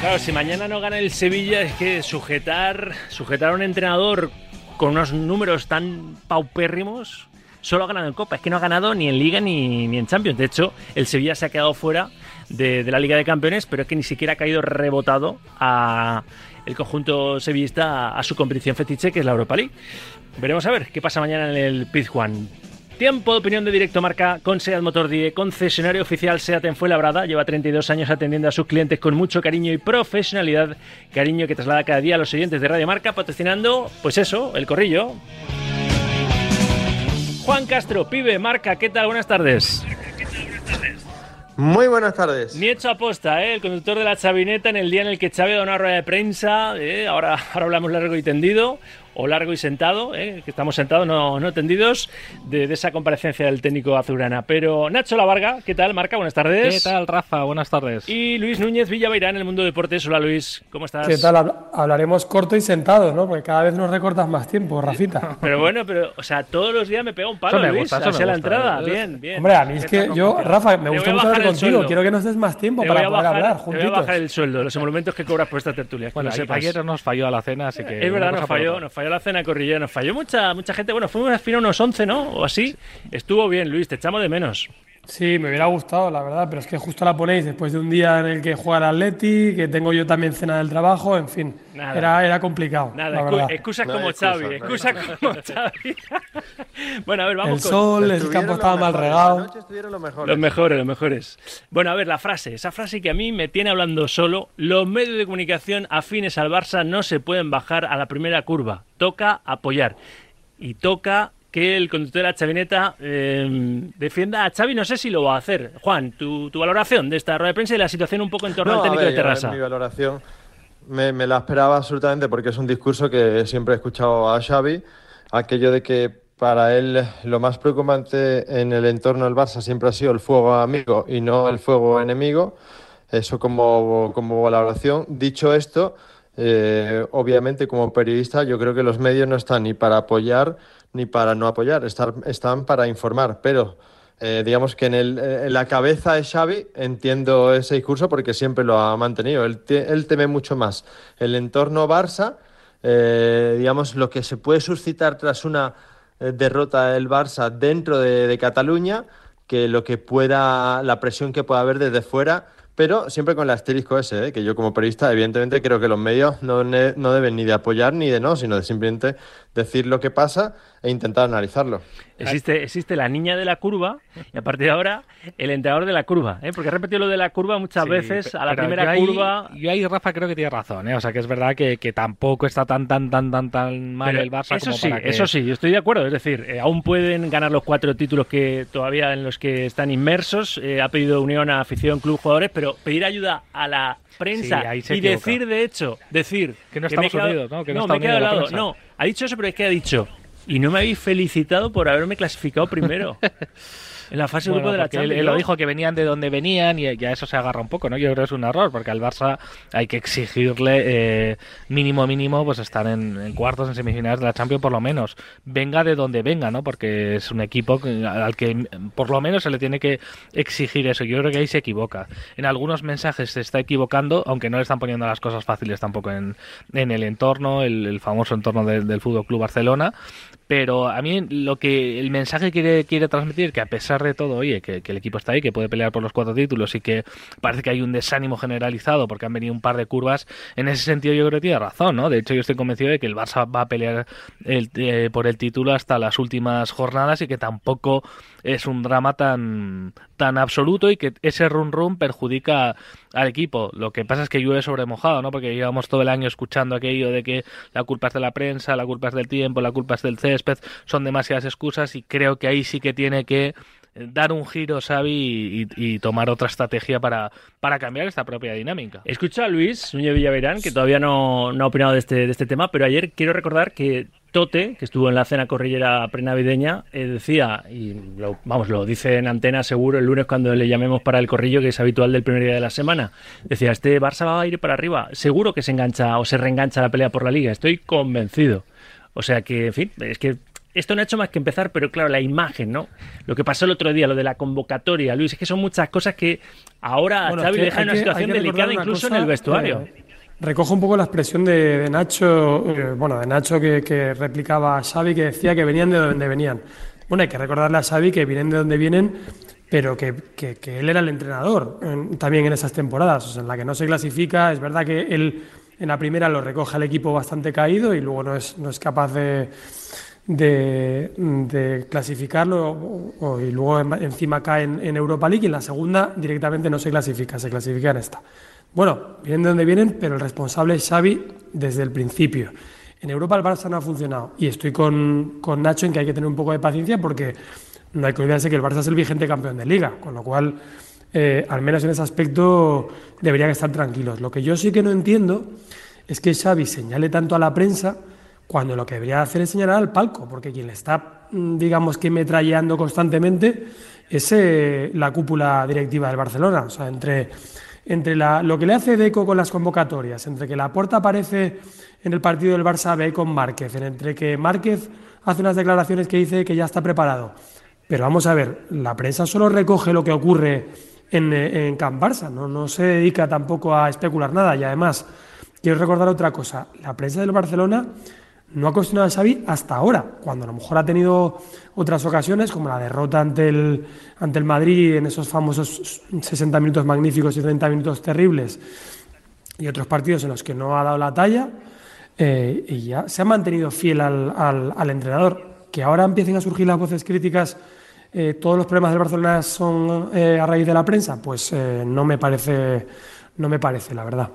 Claro, si mañana no gana el Sevilla es que sujetar, sujetar a un entrenador con unos números tan paupérrimos solo ha ganado en Copa. Es que no ha ganado ni en Liga ni, ni en Champions. De hecho, el Sevilla se ha quedado fuera de, la Liga de Campeones, pero es que ni siquiera ha caído rebotado a el conjunto sevillista a, a su competición fetiche, que es la Europa League. Veremos a ver qué pasa mañana en el Pizjuán. Tiempo de opinión de directo marca con Seat Motor Die, concesionario oficial Seat en Fuenlabrada. Lleva 32 años atendiendo a sus clientes con mucho cariño y profesionalidad. Cariño que traslada cada día a los oyentes de Radio Marca, patrocinando, pues eso, el corrillo. Juan Castro, pibe, marca, ¿qué tal? Buenas tardes. Muy buenas tardes. Ni hecho aposta, ¿eh? el conductor de la chavineta en el día en el que Xavi da una rueda de prensa. ¿eh? Ahora, ahora hablamos largo y tendido, o largo y sentado, ¿eh? que estamos sentados, no, no tendidos, de, de, esa comparecencia del técnico azulgrana. Pero Nacho Lavarga, ¿qué tal, Marca? Buenas tardes. ¿Qué tal, Rafa? Buenas tardes. Y Luis Núñez Villaveirán en el mundo deportes. Hola, Luis, ¿cómo estás? ¿Qué tal? Hablaremos corto y sentado, ¿no? Porque cada vez nos recortas más tiempo, Rafita. pero bueno, pero, o sea, todos los días me pega un palo, me Luis, gusta, eso hacia me la gusta, entrada. ¿eh? Bien, bien. Hombre, a mí es que yo, Rafa, me gusta mucho hablar contigo. sueldo. Quiero que nos des más tiempo Te para poder bajar, hablar te voy a juntitos. bajar el sueldo, los emolumentos que cobras por esta tertulia. Bueno, ayer nos falló a la cena, así que. Es verdad, nos falló, nos falló la cena corrillera, nos falló mucha, mucha gente. Bueno, fuimos al final unos 11, ¿no? O así. Estuvo bien, Luis, te echamos de menos. Sí, me hubiera gustado, la verdad, pero es que justo la ponéis después de un día en el que juega el Atleti, que tengo yo también cena del trabajo, en fin, Nada. era, era complicado. Nada, la excu- verdad. excusas como excusa, Xavi, excusas como Xavi. bueno, a ver, vamos El con sol, el campo los estaba mal mejores, regado. Los mejores. los mejores, los mejores. Bueno, a ver, la frase, esa frase que a mí me tiene hablando solo. Los medios de comunicación afines al Barça no se pueden bajar a la primera curva. Toca apoyar. Y toca que el conductor de la chavineta eh, defienda a Xavi. No sé si lo va a hacer. Juan, tu, tu valoración de esta rueda de prensa y la situación un poco en torno No, al técnico ver, de Terrassa. Mi valoración me, me la esperaba absolutamente porque es un discurso que siempre he escuchado a Xavi, aquello de que para él lo más preocupante en el entorno del Barça siempre ha sido el fuego amigo y no el fuego enemigo. Eso como, como valoración. Dicho esto, eh, obviamente como periodista yo creo que los medios no están ni para apoyar ni para no apoyar, estar- están para informar, pero eh, digamos que en, el- en la cabeza de Xavi entiendo ese discurso porque siempre lo ha mantenido. Él, él teme mucho más el entorno Barça, eh, digamos lo que se puede suscitar tras una eh, derrota del Barça dentro de, de Cataluña, que lo que pueda, la presión que pueda haber desde fuera. Pero siempre con el asterisco ese, ¿eh? que yo como periodista, evidentemente, creo que los medios no, no deben ni de apoyar ni de no, sino de simplemente decir lo que pasa e intentar analizarlo. Existe, existe la niña de la curva y a partir de ahora el entrenador de la curva, ¿eh? porque he repetido lo de la curva muchas Sí, veces, a la primera yo ahí- curva... Yo ahí, Rafa, creo que tiene razón, ¿eh? O sea, que es verdad que, que tampoco está tan, tan, tan, tan, tan mal Pero el Barça eso como sí, para que... eso sí, yo estoy de acuerdo. Es decir, eh, aún pueden ganar los cuatro títulos que todavía en los que están inmersos. Eh, ha pedido unión a afición, club, jugadores, pero pedir ayuda a la prensa Sí, y decir, de hecho, decir Que no estamos quedado- unidos, ¿no? Que no está me he quedado lado. No, ha dicho eso, pero es que ha dicho y no me habéis felicitado por haberme clasificado primero en la fase de Bueno, grupo de la porque él, Champions. él lo dijo que venían de donde venían y ya eso se agarra un poco, ¿no? Yo creo que es un error porque al Barça hay que exigirle eh, mínimo mínimo pues estar en, en cuartos, en semifinales de la Champions por lo menos. Venga de donde venga, ¿no? Porque es un equipo al que por lo menos se le tiene que exigir eso. Yo creo que ahí se equivoca. En algunos mensajes se está equivocando, aunque no le están poniendo las cosas fáciles tampoco en, en el entorno, el, el famoso entorno del, del Fútbol Club Barcelona. Pero a mí lo que el mensaje quiere, quiere transmitir, que a pesar de todo, oye, que, el equipo está ahí, que puede pelear por los cuatro títulos y que parece que hay un desánimo generalizado porque han venido un par de curvas, en ese sentido yo creo que tiene razón, ¿no? De hecho yo estoy convencido de que el Barça va a pelear el- eh, por el título hasta las últimas jornadas y que tampoco es un drama tan, tan absoluto y que ese run run perjudica al equipo. Lo que pasa es que llueve sobre mojado, ¿no? Porque llevamos todo el año escuchando aquello de que la culpa es de la prensa, la culpa es del tiempo, la culpa es del césped, son demasiadas excusas y creo que ahí sí que tiene que dar un giro Xavi y, tomar otra estrategia para, para cambiar esta propia dinámica. Escucho a Luis Núñez Villaverán, que todavía no, no ha opinado de este, de este tema, pero ayer quiero recordar que Tote, que estuvo en la cena corrillera prenavideña, eh, decía, y lo, vamos, lo dice en antena seguro el lunes cuando le llamemos para el corrillo, que es habitual del primer día de la semana, decía, este Barça va a ir para arriba, seguro que se engancha o se reengancha la pelea por la liga, estoy convencido. O sea que, en fin, es que esto no ha hecho más que empezar, pero claro, la imagen, ¿no? Lo que pasó el otro día, lo de la convocatoria, Luis, es que son muchas cosas que ahora Bueno, Xavi deja en una situación delicada incluso cosa, en el vestuario. eh, recojo un poco la expresión de, de Nacho, eh, bueno, de Nacho que, que replicaba a Xavi, que decía que venían de donde venían. Bueno, hay que recordarle a Xavi que vienen de donde vienen, pero que, que- que él era el entrenador en- también en esas temporadas, o sea, en la que no se clasifica. Es verdad que él en la primera lo recoge al equipo bastante caído y luego no es, no es capaz de, de, clasificarlo o- y luego en- encima cae en, en Europa League y en la segunda directamente no se clasifica, se clasifica en esta. Bueno, vienen de donde vienen, pero el responsable es Xavi desde el principio. En Europa el Barça no ha funcionado y estoy con, con Nacho en que hay que tener un poco de paciencia porque no hay que olvidarse que el Barça es el vigente campeón de liga, con lo cual, eh, al menos en ese aspecto, deberían estar tranquilos. Lo que yo sí que no entiendo es que Xavi señale tanto a la prensa cuando lo que debería hacer es señalar al palco, porque quien le está, mm, digamos que metralleando constantemente es eh, la cúpula directiva del Barcelona. O sea, entre, entre la- lo que le hace Deco con las convocatorias, entre que la puerta aparece en el partido del Barça B con Márquez, entre que Márquez hace unas declaraciones que dice que ya está preparado. Pero vamos a ver, la prensa solo recoge lo que ocurre en, eh, en Camp Barça, ¿no? no se dedica tampoco a especular nada. Y además, quiero recordar otra cosa, la prensa del Barcelona no ha cuestionado a Xavi hasta ahora, cuando a lo mejor ha tenido otras ocasiones, como la derrota ante el, ante el Madrid en esos famosos 60 minutos magníficos y 30 minutos terribles, y otros partidos en los que no ha dado la talla, eh, y ya se ha mantenido fiel al, al- entrenador. Que ahora empiecen a surgir las voces críticas, eh, todos los problemas del Barcelona son eh, a raíz de la prensa, pues no me parece, no me parece, la verdad.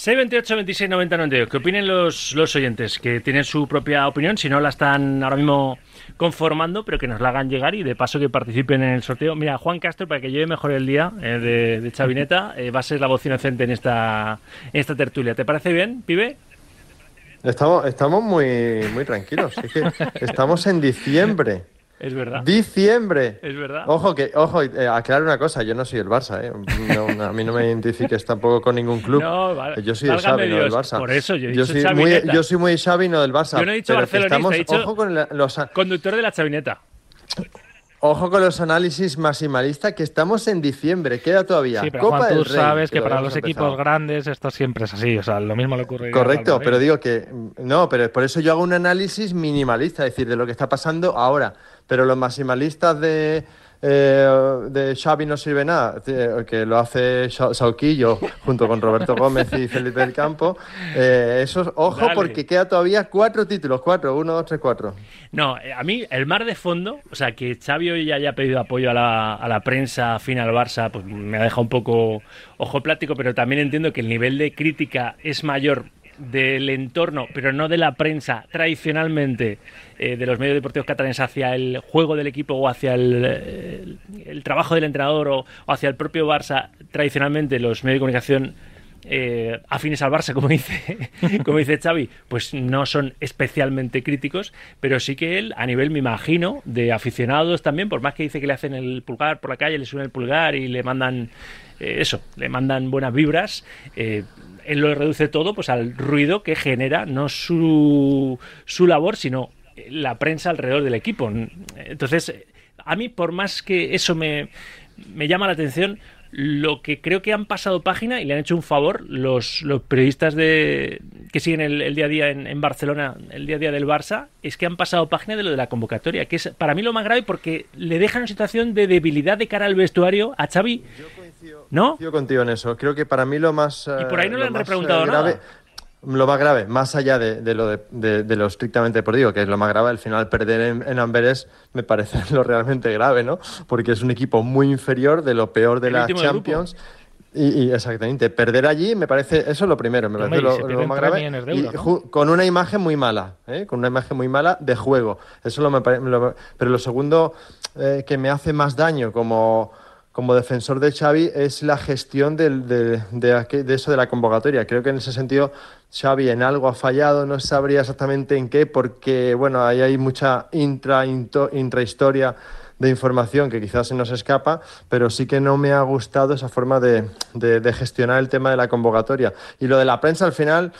628 26 90 92. ¿Qué opinen los, los oyentes? Que tienen su propia opinión, si no la están ahora mismo conformando, pero que nos la hagan llegar y de paso que participen en el sorteo. Mira, Juan Castro, para que lleve mejor el día eh, de, de Chavineta, eh, va a ser la voz inocente en esta, en esta tertulia. ¿Te parece bien, pibe? Estamos, estamos muy, muy tranquilos. Es que estamos en diciembre. Es verdad. Diciembre. Es verdad. Ojo, que, ojo, eh, aclaro una cosa, yo no soy el Barça, ¿eh? No, no, a mí no me identifiques tampoco con ningún club. No, vale. Yo soy el Válgame Xavi, no del Dios. Barça. Por eso yo he dicho soy muy, yo soy muy Xavi, no del Barça. Yo no he dicho que barcelonista, estamos, he dicho- ojo, con la- los, Conductor de la Chavineta. ojo con los análisis maximalistas, que estamos en diciembre, queda todavía. Sí, pero Copa Juan, tú del Rey, sabes que lo para los equipos empezado. grandes esto siempre es así. O sea, lo mismo le ocurre. Correcto, pero digo que no, pero por eso yo hago un análisis minimalista, es decir, de lo que está pasando ahora. Pero los maximalistas de, eh, de Xavi no sirve nada, eh, que lo hace Sa- Sauquillo junto con Roberto Gómez y Felipe del Campo. Eh, esos, ojo, Dale. porque queda todavía cuatro títulos, cuatro, uno, dos, tres, cuatro. No, a mí el mar de fondo, o sea, que Xavi hoy haya pedido apoyo a la, a la prensa afín al Barça, pues me ha dejado un poco ojo plático, pero también entiendo que el nivel de crítica es mayor del entorno, pero no de la prensa tradicionalmente eh, de los medios deportivos catalanes hacia el juego del equipo o hacia el, eh, trabajo del entrenador o, hacia el propio Barça. Tradicionalmente los medios de comunicación eh, afines al Barça, como dice, como dice Xavi, pues no son especialmente críticos, pero sí que él, a nivel, me imagino, de aficionados también, por más que dice que le hacen el pulgar por la calle, le suena el pulgar y le mandan eh, eso, le mandan buenas vibras, él lo reduce todo pues al ruido que genera no su, su labor, sino la prensa alrededor del equipo. Entonces, a mí, por más que eso me, me llama la atención, lo que creo que han pasado página y le han hecho un favor los, los periodistas de que siguen el, día a día en, en, Barcelona, el día a día del Barça, es que han pasado página de lo de la convocatoria, que es para mí lo más grave porque le dejan una situación de debilidad de cara al vestuario a Xavi. ¿No? Yo contigo en eso. Creo que para mí lo más. Y por ahí no eh, le han repreguntado eh, grave, nada. Lo más grave, más allá de, de lo, de, de, de lo estrictamente deportivo, que es lo más grave, al final perder en, en, Amberes me parece lo realmente grave, ¿no? Porque es un equipo muy inferior, de lo peor de El la Champions. Y, y, exactamente, perder allí me parece, eso es lo primero, me parece lo, más grave. con una imagen muy mala, ¿eh? con una imagen muy mala de juego. Eso lo me lo- pero lo segundo eh, que me hace más daño como, como defensor de Xavi es la gestión de, eso de la convocatoria. Creo que en ese sentido Xavi en algo ha fallado, no sabría exactamente en qué, porque bueno, ahí hay mucha intra, intrahistoria de información que quizás se nos escapa, pero sí que no me ha gustado esa forma de- de gestionar el tema de la convocatoria. Y lo de la prensa al final,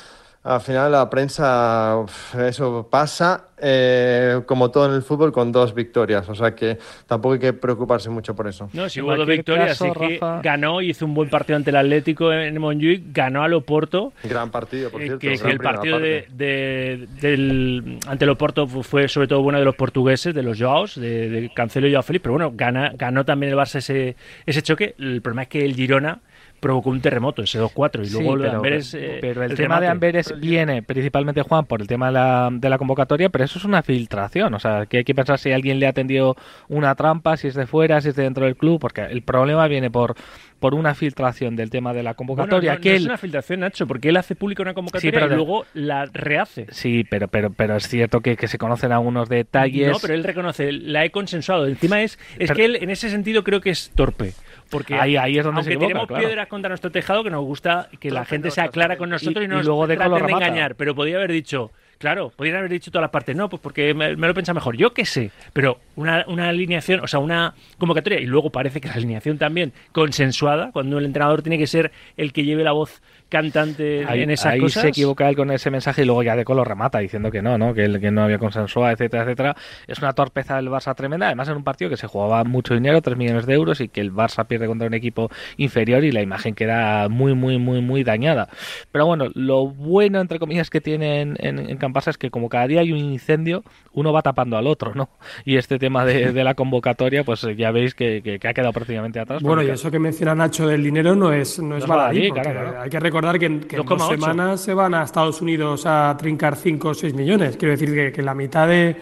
al final la prensa, eso pasa, eh, como todo en el fútbol, con dos victorias. O sea que tampoco hay que preocuparse mucho por eso. No, si En hubo dos victorias, caso, así que Rafa- ganó, hizo un buen partido ante el Atlético en Montjuic, ganó al Oporto. Gran partido, por eh, cierto. que, que el partido de, de- del, ante el Oporto fu- fue sobre todo bueno de los portugueses, de los Joaos, de, de Cancelo y Joao Félix, pero bueno, gana, ganó también el Barça ese, ese choque. El problema es que el Girona provocó un terremoto, ese 2-4, y Sí, luego de pero, Amberes, eh, pero el, el tema de. Amberes viene principalmente, Juan, por el tema de la, de la convocatoria, pero eso es una filtración. O sea, que hay que pensar si alguien le ha tendido una trampa, si es de fuera, si es de dentro del club, porque el problema viene por, por una filtración del tema de la convocatoria. no que es él- una filtración, Nacho, porque él hace pública una convocatoria pero y luego la rehace. Sí, pero, pero, pero es cierto que, que se conocen algunos detalles. No, pero él reconoce, la he consensuado. Encima es, es Pero- que él en ese sentido creo que es torpe. Porque Ahí- ahí es donde aunque se equivoca, tenemos claro. piedras contra nuestro tejado, que nos gusta que la gente no, sea clara con nosotros y, Y- no y nos luego de traten de engañar. Pero podría haber dicho, claro, podrían haber dicho todas las partes, no, pues porque me, me lo piensa mejor. Yo qué sé, pero una, una alineación, o sea, una convocatoria, y luego parece que la alineación también consensuada, cuando el entrenador tiene que ser el que lleve la voz cantante Ahí, en esas ahí cosas. se equivoca él con ese mensaje y luego ya de lo remata diciendo que no, ¿no? Que, él- que no había consensuado, etcétera, etcétera. Es una torpeza del Barça tremenda, además en un partido que se jugaba mucho dinero, 3 millones de euros, y que el Barça pierde contra un equipo inferior y la imagen queda muy, muy, muy, muy dañada. Pero bueno, lo bueno, entre comillas, que tiene en, en, en Campasa es que como cada día hay un incendio, uno va tapando al otro, ¿no? Y este tema de, de la convocatoria, pues ya veis que, que- que ha quedado prácticamente atrás. Bueno, y eso que menciona Nacho del dinero no es, no es es baladí, claro, claro. hay que recordar que en, que en dos 2,8. semanas se van a Estados Unidos a trincar 5 o 6 millones. Quiero decir que, que la mitad de,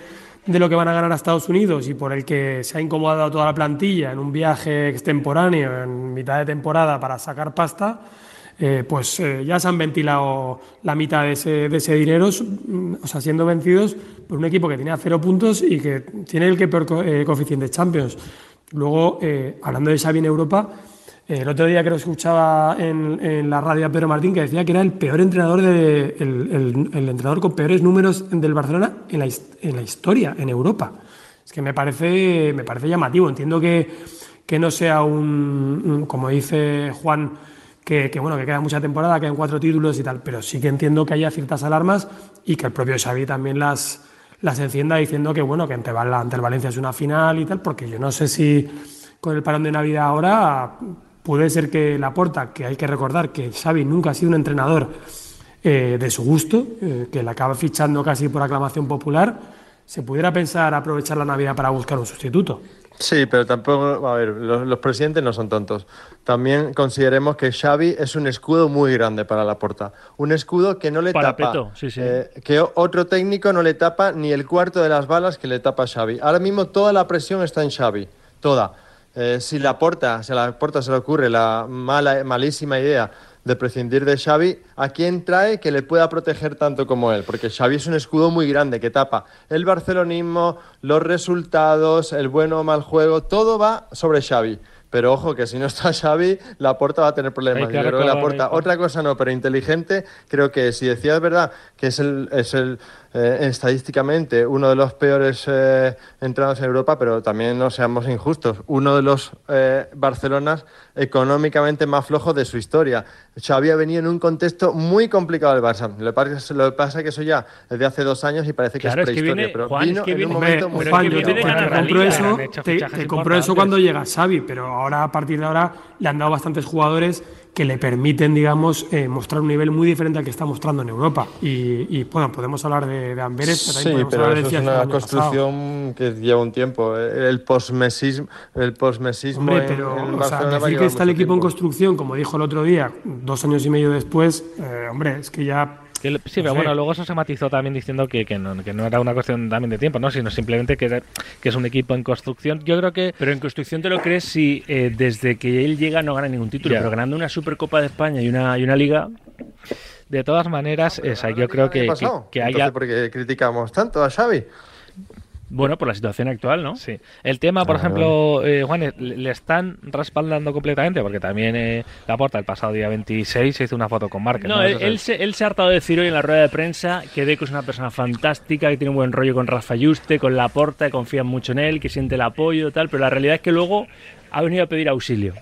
de lo que van a ganar a Estados Unidos y por el que se ha incomodado toda la plantilla en un viaje extemporáneo en mitad de temporada para sacar pasta, eh, pues eh, ya se han ventilado la mitad de ese, de ese dinero, mm, o sea, siendo vencidos por un equipo que tenía cero puntos y que tiene el que peor co- eh, coeficiente Champions. Luego, eh, hablando de Xavi en Europa, el otro día que lo escuchaba en, en la radio a Pedro Martín que decía que era el peor entrenador de, el, entrenador con peores números del Barcelona en la, en la historia, en Europa. Es que me parece, me parece llamativo. Entiendo que, que no sea un, como dice Juan, que, que, bueno, que queda mucha temporada, quedan cuatro títulos y tal, pero sí que entiendo que haya ciertas alarmas y que el propio Xavi también las, las encienda diciendo que bueno, que ante, ante el Valencia es una final y tal, porque yo no sé si con el parón de Navidad ahora puede ser que la porta, que hay que recordar que Xavi nunca ha sido un entrenador eh, de su gusto, eh, que la acaba fichando casi por aclamación popular, se pudiera pensar aprovechar la Navidad para buscar un sustituto. Sí, pero tampoco, a ver, los, los presidentes no son tontos. También consideremos que Xavi es un escudo muy grande para la porta. Un escudo que no le Parapeto, tapa, sí, sí. eh, que otro técnico no le tapa ni el cuarto de las balas que le tapa Xavi. Ahora mismo toda la presión está en Xavi, toda. Eh, si la porta, si a la porta se le ocurre la mala, malísima idea de prescindir de Xavi, ¿a quién trae que le pueda proteger tanto como él? Porque Xavi es un escudo muy grande que tapa el barcelonismo, los resultados, el bueno o mal juego, todo va sobre Xavi. Pero ojo que si no está Xavi, la porta va a tener problemas. Yo creo que la porta, que- otra cosa no, pero inteligente, creo que si decías verdad que es el, es el eh, estadísticamente uno de los peores eh, entrados en Europa, pero también no seamos injustos, uno de los eh, Barcelonas económicamente más flojos de su historia. Xavi ha venido en un contexto muy complicado del Barça. Lo que pasa, lo que pasa es que eso ya es de hace dos años y parece que Claro, es es que prehistoria, viene- pero Juan, es vino que en un viene- momento Hombre, muy Juan, es yo viene te- te compro eso, te, compro eso cuando llega Xavi, pero ahora a partir de ahora le han dado bastantes jugadores que le permiten, digamos, eh, mostrar un nivel muy diferente al que está mostrando en Europa. Y, y, bueno, podemos hablar de, de Amberes, pero Sí, podemos pero hablar de eso es una pasado. construcción que lleva un tiempo. El posmesismo, el posmesismo Hombre, pero en o sea, decir que está el equipo en construcción, como dijo el otro día, dos años y medio después, eh, hombre, es que ya Que sí, No pero sé. bueno, luego eso se matizó también diciendo que, que, no, que no era una cuestión también de tiempo, ¿no? sino simplemente que, era- que es un equipo en construcción. Yo creo que Pero en construcción te lo crees si eh, desde que él llega no gana ningún título, Ya. pero ganando una Supercopa de España y una, y una Liga, de todas maneras, esa, yo creo que, ¿Qué que, que Entonces, haya... ¿por qué criticamos tanto a Xavi? Bueno, por la situación actual, ¿no? Sí. El tema, por Ah, ejemplo, eh, Juan, le están respaldando completamente, porque también eh, la porta el pasado día 26 se hizo una foto con Márquez. No, él, se, él se ha hartado de decir hoy en la rueda de prensa que Deco es una persona fantástica, que tiene un buen rollo con Rafa Yuste, con Laporta, que confían mucho en él, que siente el apoyo y tal, pero la realidad es que luego ha venido a pedir auxilio.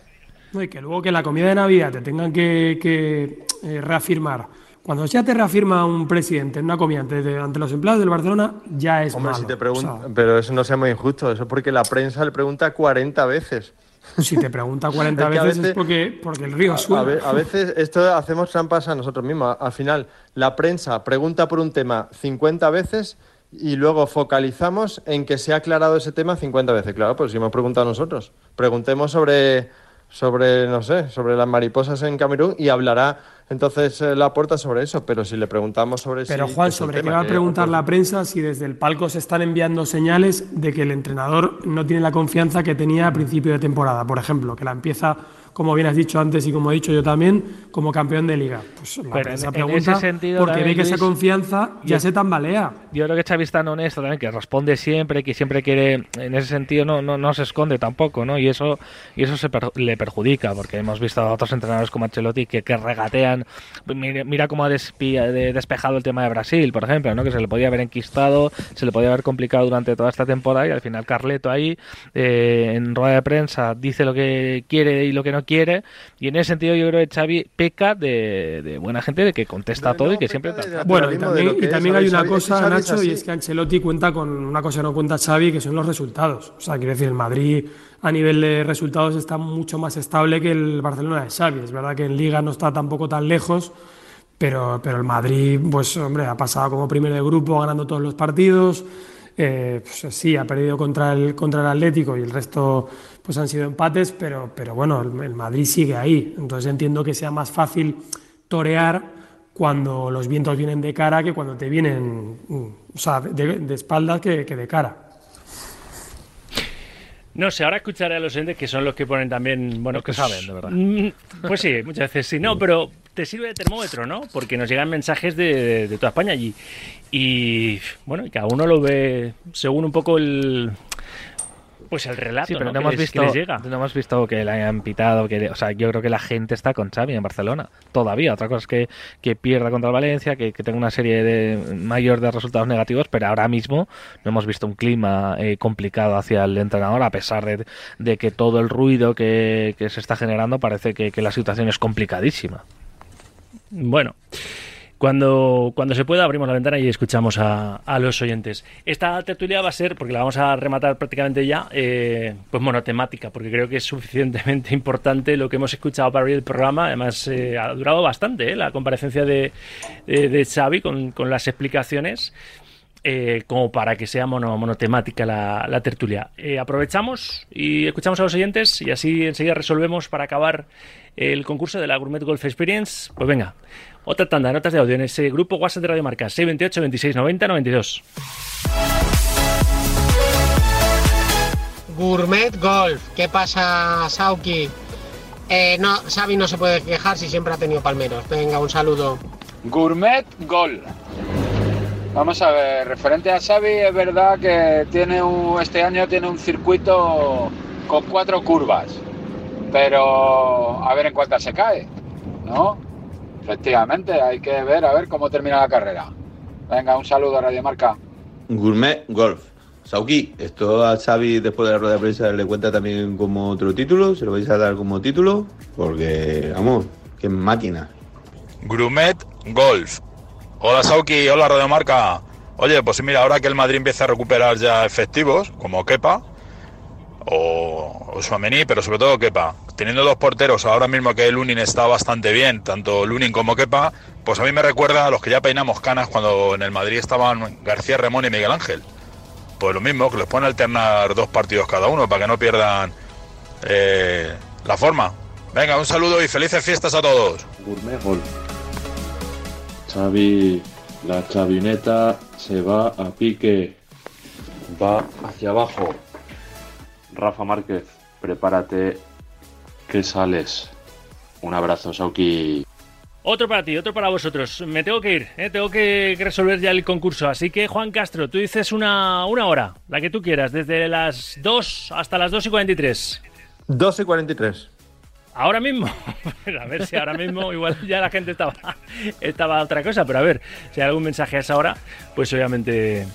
No, y que luego que en la comida de Navidad te tengan que, que, eh, reafirmar Cuando ya te reafirma un presidente en una comida ante, ante los empleados del Barcelona, ya es Hombre, malo. si te O pregunta, sea, pero eso no sea muy injusto, eso es porque la prensa le pregunta 40 veces. si te pregunta 40 Es que a veces veces- es porque, porque el río A, suena. ve- a veces esto hacemos trampas a nosotros mismos. Al final, la prensa pregunta por un tema 50 veces y luego focalizamos en que se ha aclarado ese tema 50 veces. Claro, pues si hemos preguntado nosotros, preguntemos sobre, sobre no sé, sobre las mariposas en Camerún y hablará entonces eh, la puerta sobre eso. Pero si le preguntamos sobre Pero si- Juan, ¿sobre qué va a preguntar la prensa si desde el palco se están enviando señales de que el entrenador no tiene la confianza que tenía a principio de temporada? Por ejemplo, que la empieza, como bien has dicho antes y como he dicho yo también, como campeón de liga. Pues la Pero en- prensa en pregunta ese sentido porque ve que esa confianza ya yo- se tambalea. Yo creo que Xavi es tan honesto también que responde siempre, que siempre quiere, en ese sentido no, no, no se esconde tampoco, ¿no? Y eso y eso se per- le perjudica, porque hemos visto a otros entrenadores como Ancelotti que, que regatean. Mira, mira cómo ha de- despejado el tema de Brasil, por ejemplo, ¿no? Que se le podía haber enquistado, se le podía haber complicado durante toda esta temporada y al final Carleto ahí eh, en rueda de prensa dice lo que quiere y lo que no quiere y en ese sentido yo creo que Xavi peca de, de buena gente, de que contesta No, todo y que siempre... de- Bueno, y también, y es, también Xavi- hay una Xavi- cosa, Xavi es Nacho, y así. es que Ancelotti cuenta con una cosa que no cuenta Xavi, que son los resultados. O sea, quiero decir, el Madrid a nivel de resultados está mucho más estable que el Barcelona de Xavi. Es verdad que en Liga no está tampoco tan lejos, pero, pero el Madrid, pues hombre, ha pasado como primero de grupo ganando todos los partidos. Eh, pues, sí, ha perdido contra el, contra el Atlético y el resto pues han sido empates, pero, pero bueno, el, el Madrid sigue ahí. Entonces entiendo que sea más fácil torear cuando los vientos vienen de cara que cuando te vienen, mm, o sea, de, de espaldas que, que de cara. No sé, ahora escucharé a los entes que son los que ponen también, bueno, Los que pues, saben, de verdad. mm, Pues sí, muchas veces sí, no, pero te sirve de termómetro, ¿no? Porque nos llegan mensajes de, de- de toda España allí. Y bueno, y cada uno lo ve según un poco el. Pues el relato Sí, pero ¿no? hemos les- visto, que les llega. no hemos visto que le hayan pitado. Que, o sea, yo creo que la gente está con Xavi en Barcelona. Todavía. Otra cosa es que, que pierda contra el Valencia, que, que tenga una serie de mayor de resultados negativos, pero ahora mismo no hemos visto un clima eh, complicado hacia el entrenador, a pesar de, de que todo el ruido que, que se está generando parece que, que la situación es complicadísima. Bueno, cuando, cuando se pueda abrimos la ventana y escuchamos a, a los oyentes. Esta tertulia va a ser, porque la vamos a rematar prácticamente ya, eh, pues monotemática, porque creo que es suficientemente importante lo que hemos escuchado para abrir el programa. Además, eh, ha durado bastante eh, la comparecencia de, de, de Xavi con, con las explicaciones. eh, como para que sea mono- monotemática la, la tertulia. Eh, aprovechamos y escuchamos a los oyentes y así enseguida resolvemos para acabar el concurso de la Gourmet Golf Experience. Pues venga, otra tanda de notas de audio en ese grupo WhatsApp de Radio Marca 628 26 90 92. Gourmet Golf. ¿Qué pasa, Sauki? Eh, no, Xavi no se puede quejar si siempre ha tenido palmeros. Venga, un saludo. Gourmet Gol. Vamos a ver, referente a Xavi, es verdad que tiene un, este año tiene un circuito con cuatro curvas, pero a ver en cuántas se cae, ¿no? Efectivamente, hay que ver a ver cómo termina la carrera. Venga, un saludo a Radio Marca. Gourmet Golf. Sauki, esto a Xavi después de la rueda de prensa le cuenta también como otro título, se lo vais a dar como título, porque vamos, qué máquina. Grumet Golf. Hola Sauki, hola Radio Marca. Oye, pues mira, ahora que el Madrid empieza a recuperar ya efectivos, como Kepa o, o Suamení, pero sobre todo Kepa, teniendo dos porteros ahora mismo que Lunin está bastante bien, tanto Lunin como Kepa, pues a mí me recuerda a los que ya peinamos canas cuando en el Madrid estaban García Remón y Miguel Ángel. Pues lo mismo, que les pueden alternar dos partidos cada uno para que no pierdan eh, la forma. Venga, un saludo y felices fiestas a todos. Gourmet. Xavi, la chavineta se va a pique. Va hacia abajo. Rafa Márquez, prepárate que sales. Un abrazo, Sauki. Otro para ti, otro para vosotros. Me tengo que ir, ¿eh? tengo que resolver ya el concurso. Así que, Juan Castro, tú dices una, una hora, la que tú quieras, desde las 2 hasta las 2 y 43. 2 y 43. Ahora mismo, a ver si ahora mismo, igual ya la gente estaba, estaba a otra cosa, pero a ver, si hay algún mensaje a esa hora, pues obviamente,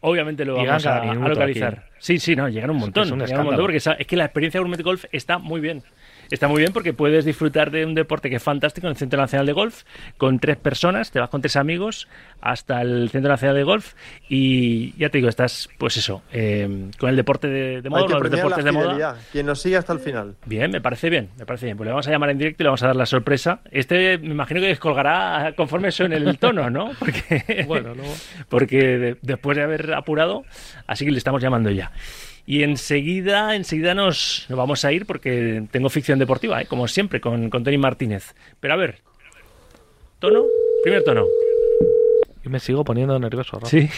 obviamente lo vamos a, a localizar. aquí. Sí, sí, no, llegan un Es que montón, es un llegan un montón, porque es que la experiencia Gourmet Golf está muy bien. Está muy bien porque puedes disfrutar de un deporte que es fantástico en el Centro Nacional de Golf, con tres personas, te vas con tres amigos hasta el Centro Nacional de Golf y ya te digo, estás, pues eso, eh, con el deporte de, de moda, los deportes de moda. Quien nos sigue hasta el final. Bien, me parece bien, me parece bien. Pues le vamos a llamar en directo y le vamos a dar la sorpresa. Este me imagino que descolgará conforme suene el tono, ¿no? Porque, Bueno, luego- porque de- después de haber apurado, así que le estamos llamando ya. Y enseguida, enseguida nos, nos vamos a ir porque tengo ficción deportiva, ¿eh? como siempre, con, con Tony Martínez. Pero a ver, tono, primer tono. Y me sigo poniendo nervioso. Rafa. Sí.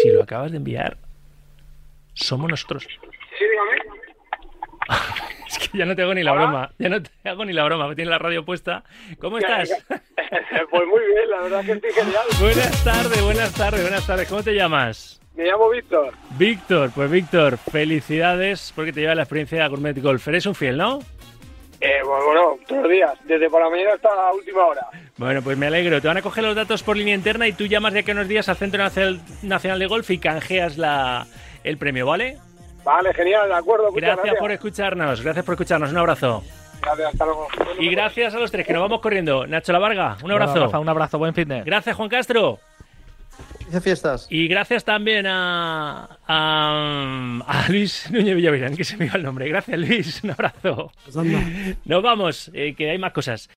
Si lo acabas de enviar, somos nosotros. Sí, dígame. Que ya no te hago ni la Hola. broma, ya no te hago ni la broma, me tienes la radio puesta. ¿Cómo estás? pues muy bien, la verdad que estoy genial. buenas tardes, buenas tardes, buenas tardes. ¿Cómo te llamas? Me llamo Víctor. Víctor, pues Víctor, felicidades porque te lleva la experiencia de Gourmet Golf. Eres un fiel, ¿no? Eh, bueno, todos los días, desde por la mañana hasta la última hora. Bueno, pues me alegro. Te van a coger los datos por línea interna y tú llamas de aquí a unos días al Centro Nacional de Golf y canjeas la, el premio, ¿vale? Vale, genial, de acuerdo. Gracias por escucharnos, gracias por escucharnos. Un abrazo. Gracias, hasta luego. Y gracias a los tres que nos vamos corriendo. Nacho La Varga, un abrazo. Un abrazo, buen fitness. Gracias, Juan Castro. Dice fiestas. Y gracias también a, a, a Luis Núñez Villavirán, que se me iba el nombre. Gracias, Luis. Un abrazo. Pues. Nos vamos, eh, que hay más cosas.